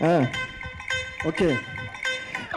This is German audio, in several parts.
嗯 ok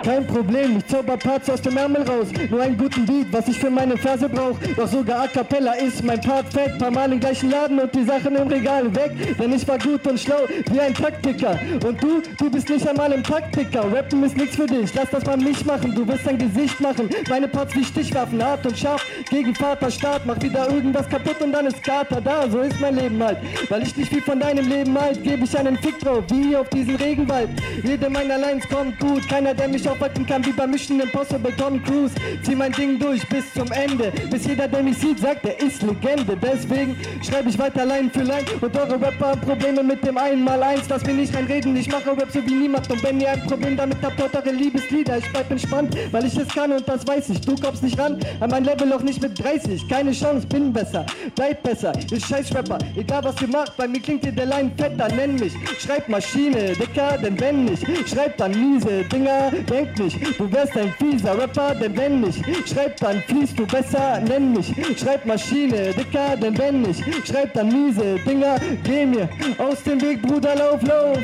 Kein Problem, ich zauber Parts aus dem Ärmel raus. Nur einen guten Beat, was ich für meine Verse brauch. Doch sogar A Cappella ist mein Part fett. Paar Mal im gleichen Laden und die Sachen im Regal weg. Denn ich war gut und schlau wie ein Taktiker. Und du, du bist nicht einmal im Taktiker. Rappen ist nichts für dich, lass das mal mich machen. Du wirst dein Gesicht machen. Meine Parts wie Stichwaffen, hart und scharf. Gegen Vater, Staat, mach wieder irgendwas kaputt und dann ist Kater da. So ist mein Leben halt. Weil ich nicht viel von deinem Leben halt, gebe ich einen Fick drauf, wie auf diesen Regenwald. Jede meiner Lines kommt gut, keiner, der mich aufhalten kann, wie bei Mission Impossible Tom Cruise. Zieh mein Ding durch bis zum Ende, bis jeder, der mich sieht, sagt, er ist Legende. Deswegen schreibe ich weiter Line für Line und eure Rapper haben Probleme mit dem Einmaleins. Lass mich nicht reinreden, ich mache Rap so wie niemand. Und wenn ihr ein Problem damit habt, hört eure Liebeslieder. Ich bleib entspannt, weil ich es kann und das weiß ich. Du kommst nicht ran, an mein Level auch nicht mit 30. Keine Chance, bin besser, bleib besser. Ich scheiß Rapper, egal was ihr macht, bei mir klingt ihr der Line fetter, nenn mich. Schreib Maschine, Dicker, denn wenn nicht, schreib dann miese Dinger, denk nicht. Du wärst ein fieser Rapper, denn wenn nicht, schreib dann fließt du besser, nenn mich. Schreib Maschine, Dicker, denn wenn nicht, schreib dann miese Dinger, geh mir aus dem Weg, Bruder, lauf, lauf.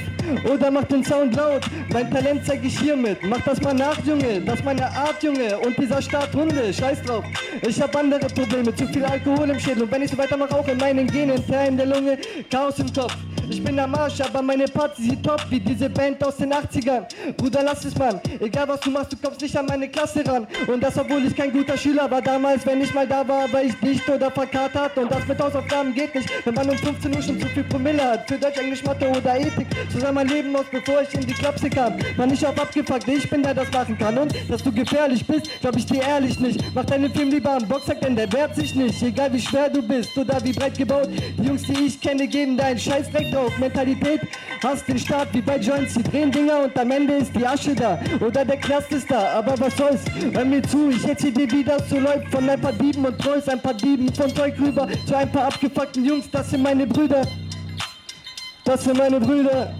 Oder mach den Sound laut, mein Talent zeig ich hiermit. Mach das mal nach, Junge, das ist meine Art, Junge. Und dieser Start Hunde, scheiß drauf. Ich hab andere Probleme, zu viel Alkohol im Schädel. Und wenn ich so weitermache, auch in meinen Genen, Teer in der Lunge, Chaos im Kopf. Ich bin am Arsch, aber meine Party sieht top wie diese Band aus den 80ern. Bruder, lass es, Mann. Egal was du machst, du kommst nicht an meine Klasse ran. Und das, obwohl ich kein guter Schüler war damals. Wenn ich mal da war, war ich dicht oder verkatert. Und das mit Hausaufgaben geht nicht, wenn man um 15 Uhr schon zu viel Promille hat. Für Deutsch, Englisch, Mathe oder Ethik. Sah mein Leben aus, bevor ich in die Klapse kam. Man, ich hab abgefuckt, ich bin der, das machen kann. Und, dass du gefährlich bist, glaub ich dir ehrlich nicht. Mach deinen Film lieber am Boxsack, denn der wehrt sich nicht. Egal wie schwer du bist oder wie breit gebaut. Die Jungs, die ich kenne, geben deinen Scheiß direkt drauf. Mentalität, hast den Start wie bei Joints. Sie drehen Dinger und am Ende ist die Asche da. Oder der Knast ist da, aber was soll's? Hör mir zu, ich erzähl dir, wie das so läuft. Von ein paar Dieben und Trolls, ein paar Dieben von Zeug rüber zu ein paar abgefuckten Jungs. Das sind meine Brüder. Das sind meine Brüder.